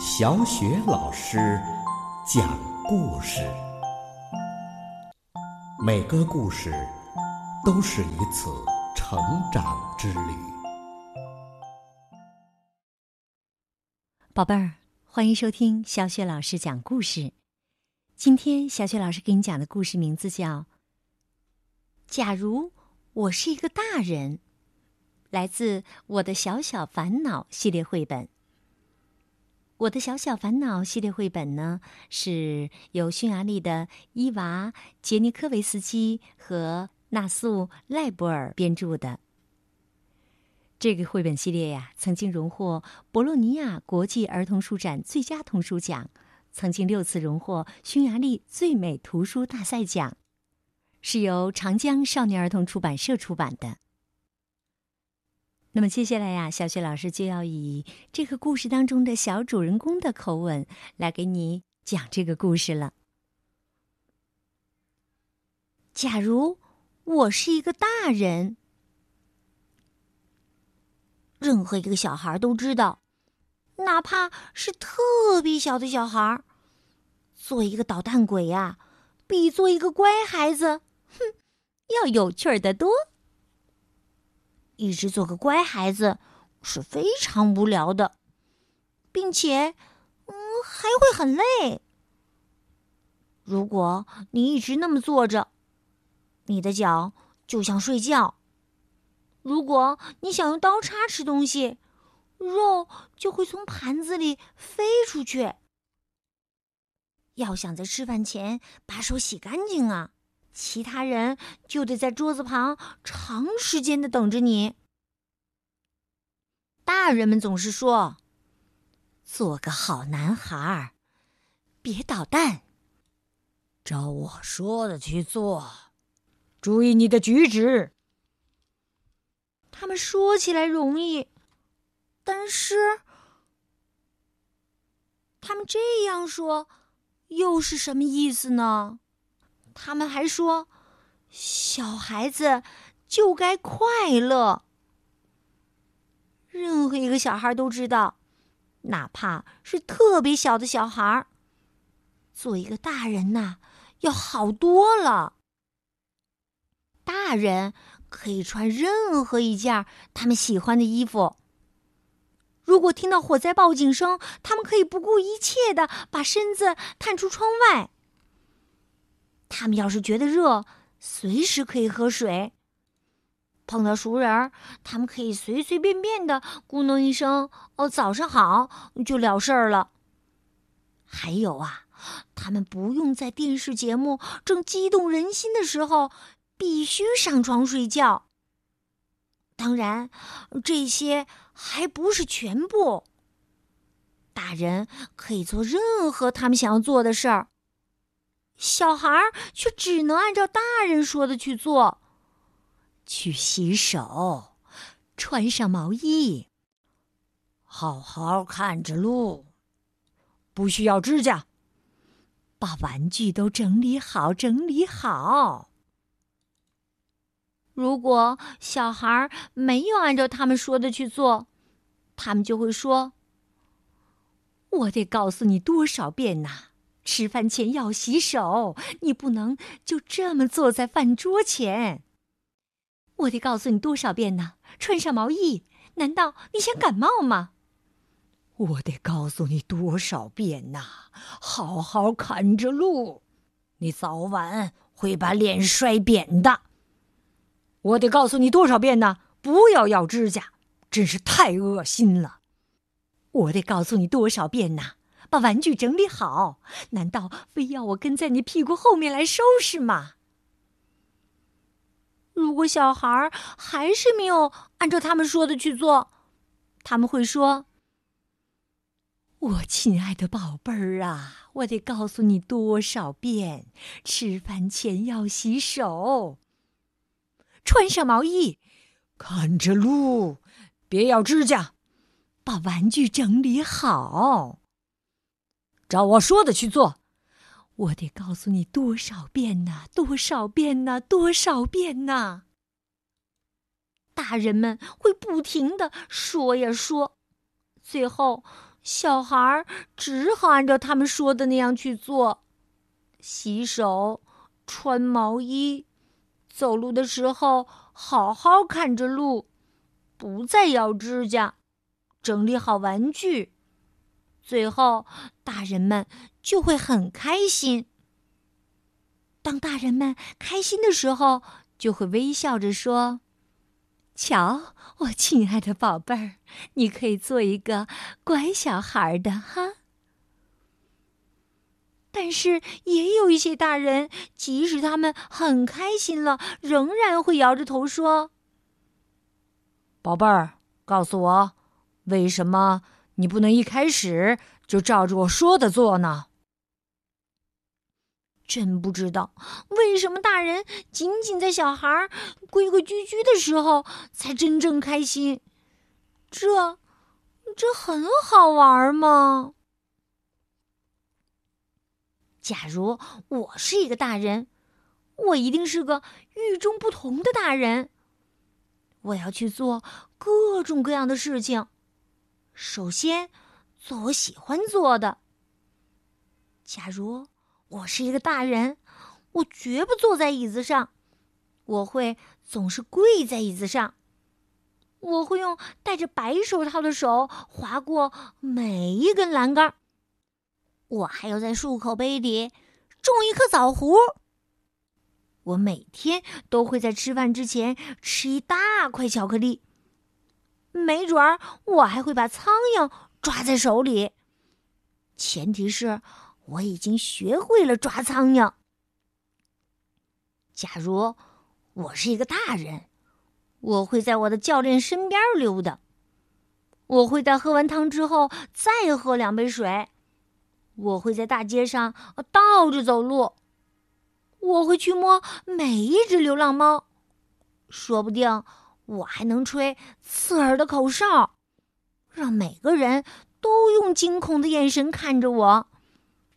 小雪老师讲故事，每个故事都是一次成长之旅。宝贝儿，欢迎收听小雪老师讲故事。今天小雪老师给你讲的故事名字叫《假如我是一个大人》，来自《我的小小烦恼》系列绘本。我的小小烦恼系列绘本呢，是由匈牙利的伊娃·杰尼科维斯基和纳素·赖博尔编著的。这个绘本系列呀，曾经荣获博洛尼亚国际儿童书展最佳童书奖，曾经六次荣获匈牙利最美图书大赛奖，是由长江少年儿童出版社出版的。那么接下来呀，小雪老师就要以这个故事当中的小主人公的口吻来给你讲这个故事了。假如我是一个大人，任何一个小孩都知道，哪怕是特别小的小孩，做一个捣蛋鬼呀，比做一个乖孩子，哼，要有趣儿的多。一直做个乖孩子是非常无聊的，并且，嗯，还会很累。如果你一直那么坐着，你的脚就像睡觉；如果你想用刀叉吃东西，肉就会从盘子里飞出去。要想在吃饭前把手洗干净啊！其他人就得在桌子旁长时间的等着你。大人们总是说：“做个好男孩，别捣蛋，照我说的去做，注意你的举止。”他们说起来容易，但是他们这样说又是什么意思呢？他们还说，小孩子就该快乐。任何一个小孩都知道，哪怕是特别小的小孩，做一个大人呐，要好多了。大人可以穿任何一件他们喜欢的衣服。如果听到火灾报警声，他们可以不顾一切的把身子探出窗外。他们要是觉得热，随时可以喝水。碰到熟人，他们可以随随便便的咕哝一声“哦，早上好”就了事儿了。还有啊，他们不用在电视节目正激动人心的时候必须上床睡觉。当然，这些还不是全部。大人可以做任何他们想要做的事儿。小孩却只能按照大人说的去做：去洗手，穿上毛衣，好好看着路，不需要指甲，把玩具都整理好，整理好。如果小孩没有按照他们说的去做，他们就会说：“我得告诉你多少遍呐！”吃饭前要洗手，你不能就这么坐在饭桌前。我得告诉你多少遍呢？穿上毛衣，难道你想感冒吗？我得告诉你多少遍呐？好好看着路，你早晚会把脸摔扁的。我得告诉你多少遍呢？不要咬指甲，真是太恶心了。我得告诉你多少遍呢？把玩具整理好，难道非要我跟在你屁股后面来收拾吗？如果小孩儿还是没有按照他们说的去做，他们会说：“我亲爱的宝贝儿啊，我得告诉你多少遍，吃饭前要洗手，穿上毛衣，看着路，别咬指甲，把玩具整理好。”照我说的去做，我得告诉你多少遍呐？多少遍呐？多少遍呐？大人们会不停的说呀说，最后小孩儿只好按照他们说的那样去做：洗手、穿毛衣，走路的时候好好看着路，不再咬指甲，整理好玩具。最后，大人们就会很开心。当大人们开心的时候，就会微笑着说：“瞧，我亲爱的宝贝儿，你可以做一个乖小孩的哈。”但是，也有一些大人，即使他们很开心了，仍然会摇着头说：“宝贝儿，告诉我，为什么？”你不能一开始就照着我说的做呢？真不知道为什么大人仅仅在小孩规规矩矩的时候才真正开心。这，这很好玩吗？假如我是一个大人，我一定是个与众不同的大人。我要去做各种各样的事情。首先，做我喜欢做的。假如我是一个大人，我绝不坐在椅子上，我会总是跪在椅子上。我会用戴着白手套的手划过每一根栏杆。我还要在漱口杯里种一颗枣核。我每天都会在吃饭之前吃一大块巧克力。没准儿我还会把苍蝇抓在手里，前提是我已经学会了抓苍蝇。假如我是一个大人，我会在我的教练身边溜达。我会在喝完汤之后再喝两杯水。我会在大街上倒着走路。我会去摸每一只流浪猫，说不定。我还能吹刺耳的口哨，让每个人都用惊恐的眼神看着我。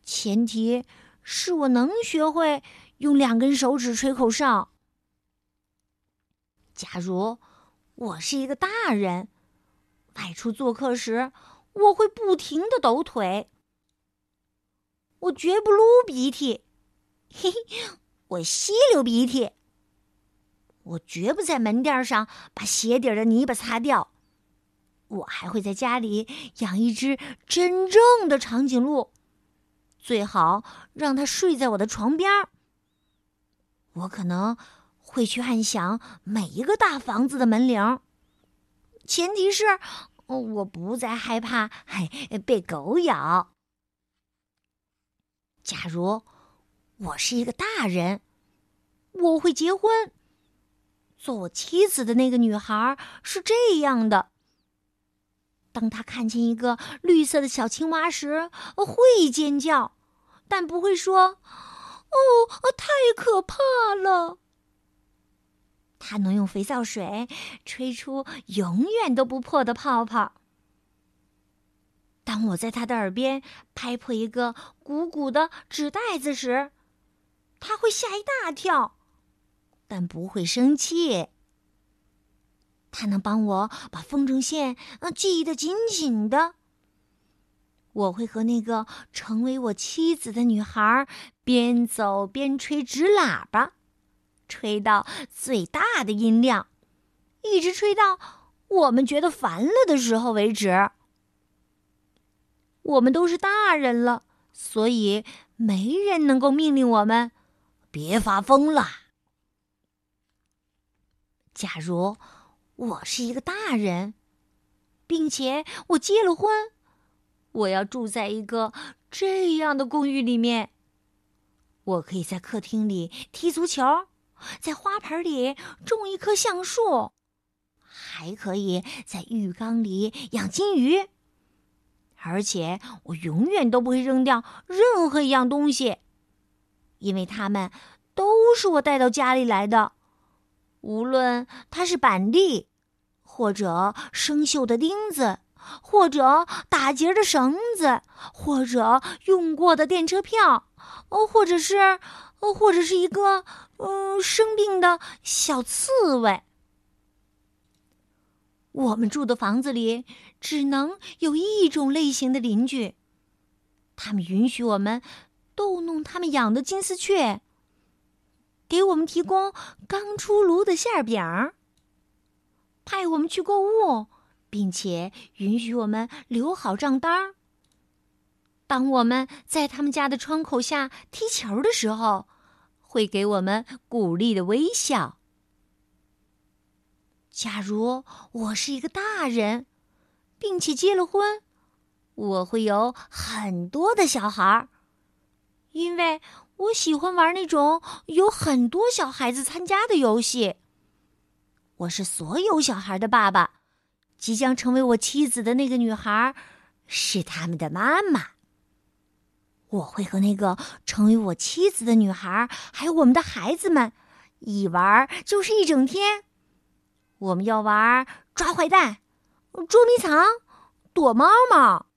前提是我能学会用两根手指吹口哨。假如我是一个大人，外出做客时，我会不停的抖腿。我绝不撸鼻涕，嘿嘿，我吸溜鼻涕。我绝不在门垫上把鞋底的泥巴擦掉。我还会在家里养一只真正的长颈鹿，最好让它睡在我的床边儿。我可能会去按响每一个大房子的门铃，前提是我不再害怕被狗咬。假如我是一个大人，我会结婚。做我妻子的那个女孩是这样的：当她看见一个绿色的小青蛙时，会尖叫，但不会说“哦，太可怕了”。她能用肥皂水吹出永远都不破的泡泡。当我在她的耳边拍破一个鼓鼓的纸袋子时，她会吓一大跳。但不会生气。他能帮我把风筝线呃系得紧紧的。我会和那个成为我妻子的女孩边走边吹纸喇叭，吹到最大的音量，一直吹到我们觉得烦了的时候为止。我们都是大人了，所以没人能够命令我们别发疯了。假如我是一个大人，并且我结了婚，我要住在一个这样的公寓里面。我可以在客厅里踢足球，在花盆里种一棵橡树，还可以在浴缸里养金鱼。而且我永远都不会扔掉任何一样东西，因为它们都是我带到家里来的。无论它是板栗，或者生锈的钉子，或者打结的绳子，或者用过的电车票，哦，或者是，哦，或者是一个，嗯，生病的小刺猬。我们住的房子里只能有一种类型的邻居。他们允许我们逗弄他们养的金丝雀，给我们提供刚出炉的馅饼，派我们去购物，并且允许我们留好账单。当我们在他们家的窗口下踢球的时候，会给我们鼓励的微笑。假如我是一个大人，并且结了婚，我会有很多的小孩儿，因为我喜欢玩那种有很多小孩子参加的游戏。我是所有小孩的爸爸，即将成为我妻子的那个女孩是他们的妈妈。我会和那个成为我妻子的女孩，还有我们的孩子们，一玩就是一整天。我们要玩抓坏蛋、捉迷藏、躲猫猫。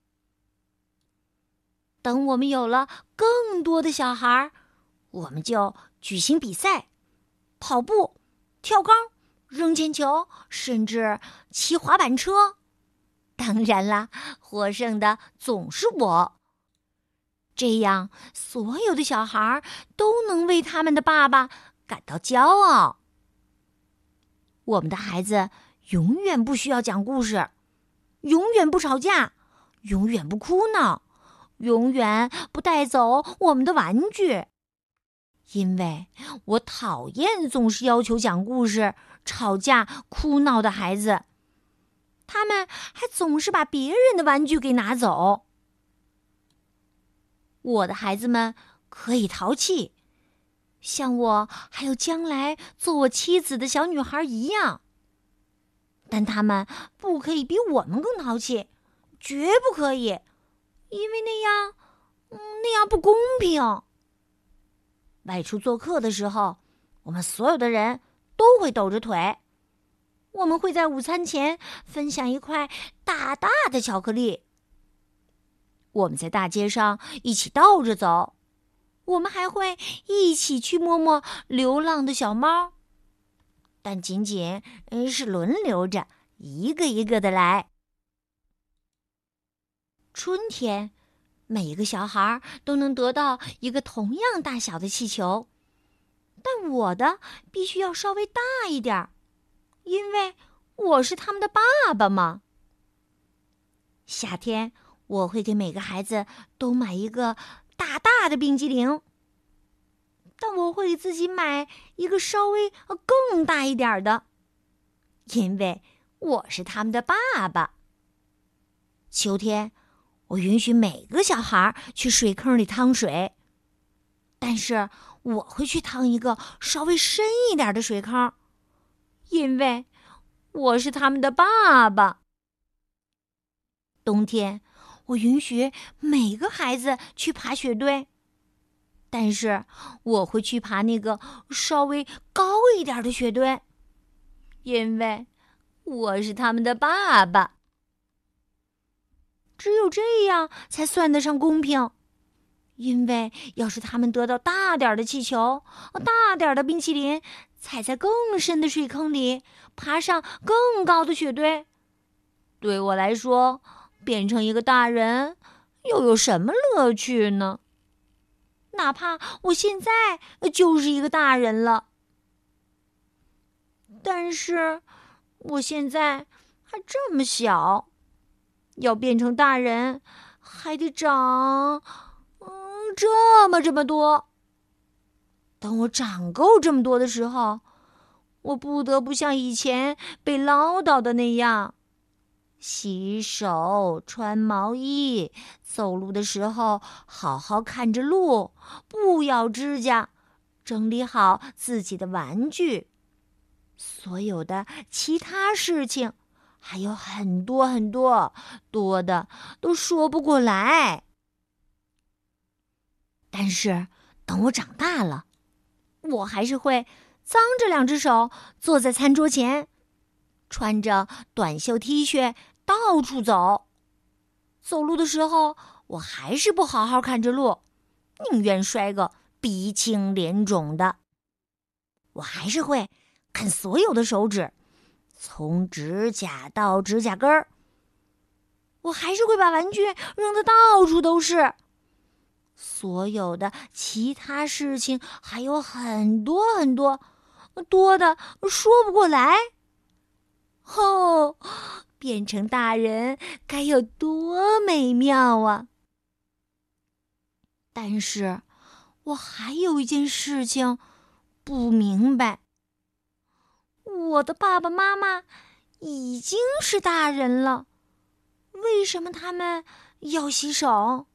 等我们有了更多的小孩，我们就举行比赛，跑步、跳高、扔铅球，甚至骑滑板车。当然啦，获胜的总是我。这样，所有的小孩都能为他们的爸爸感到骄傲。我们的孩子永远不需要讲故事，永远不吵架，永远不哭闹，永远不带走我们的玩具，因为我讨厌总是要求讲故事、吵架、哭闹的孩子。他们还总是把别人的玩具给拿走。我的孩子们可以淘气。像我还有将来做我妻子的小女孩一样，但他们不可以比我们更淘气，绝不可以，因为那样，嗯，那样不公平。外出做客的时候，我们所有的人都会抖着腿，我们会在午餐前分享一块大大的巧克力。我们在大街上一起倒着走。我们还会一起去摸摸流浪的小猫，但仅仅是轮流着，一个一个的来。春天，每个小孩都能得到一个同样大小的气球，但我的必须要稍微大一点儿，因为我是他们的爸爸嘛。夏天，我会给每个孩子都买一个。大大的冰激凌，但我会给自己买一个稍微更大一点的，因为我是他们的爸爸。秋天，我允许每个小孩去水坑里趟水，但是我会去趟一个稍微深一点的水坑，因为我是他们的爸爸。冬天。我允许每个孩子去爬雪堆，但是我会去爬那个稍微高一点的雪堆，因为我是他们的爸爸。只有这样才算得上公平，因为要是他们得到大点的气球、大点的冰淇淋，踩在更深的水坑里，爬上更高的雪堆，对我来说。变成一个大人，又有什么乐趣呢？哪怕我现在就是一个大人了，但是我现在还这么小，要变成大人还得长，嗯，这么这么多。等我长够这么多的时候，我不得不像以前被唠叨的那样。洗手、穿毛衣、走路的时候好好看着路，不咬指甲，整理好自己的玩具。所有的其他事情还有很多很多，多的都说不过来。但是等我长大了，我还是会脏着两只手坐在餐桌前，穿着短袖 T 恤。到处走，走路的时候，我还是不好好看着路，宁愿摔个鼻青脸肿的。我还是会看所有的手指，从指甲到指甲根儿，我还是会把玩具扔的到处都是。所有的其他事情还有很多很多，多的说不过来。哦，变成大人该有多美妙啊！但是，我还有一件事情不明白。我的爸爸妈妈已经是大人了，为什么他们要洗手？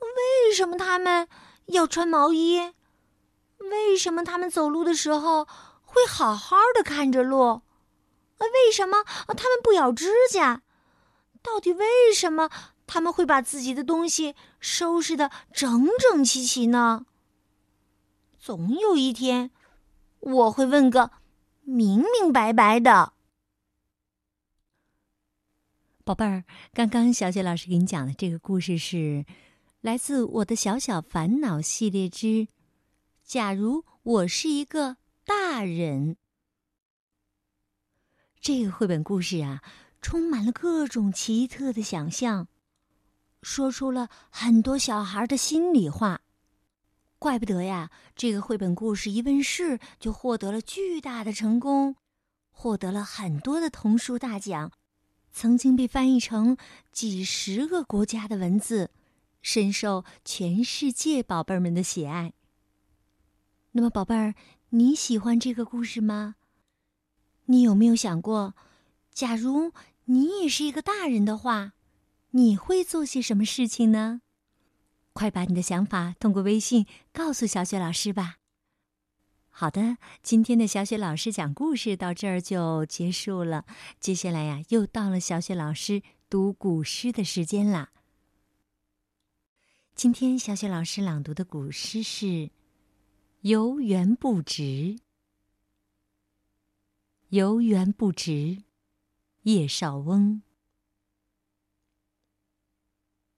为什么他们要穿毛衣？为什么他们走路的时候会好好的看着路？为什么他们不咬指甲？到底为什么他们会把自己的东西收拾的整整齐齐呢？总有一天，我会问个明明白白的。宝贝儿，刚刚小雪老师给你讲的这个故事是来自《我的小小烦恼》系列之《假如我是一个大人》。这个绘本故事啊，充满了各种奇特的想象，说出了很多小孩的心里话。怪不得呀，这个绘本故事一问世就获得了巨大的成功，获得了很多的童书大奖，曾经被翻译成几十个国家的文字，深受全世界宝贝儿们的喜爱。那么，宝贝儿，你喜欢这个故事吗？你有没有想过，假如你也是一个大人的话，你会做些什么事情呢？快把你的想法通过微信告诉小雪老师吧。好的，今天的小雪老师讲故事到这儿就结束了。接下来呀，又到了小雪老师读古诗的时间啦。今天小雪老师朗读的古诗是《游园不值》。游园不值，叶绍翁。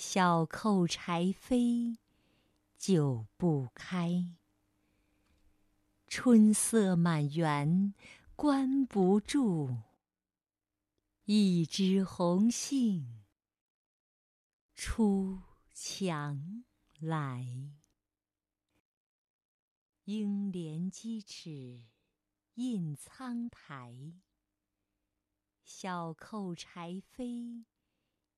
小扣柴扉久不开。春色满园关不住，一枝红杏出墙来。应怜屐齿印苍苔。小扣柴扉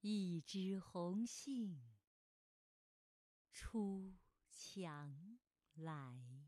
一枝红杏出墙来。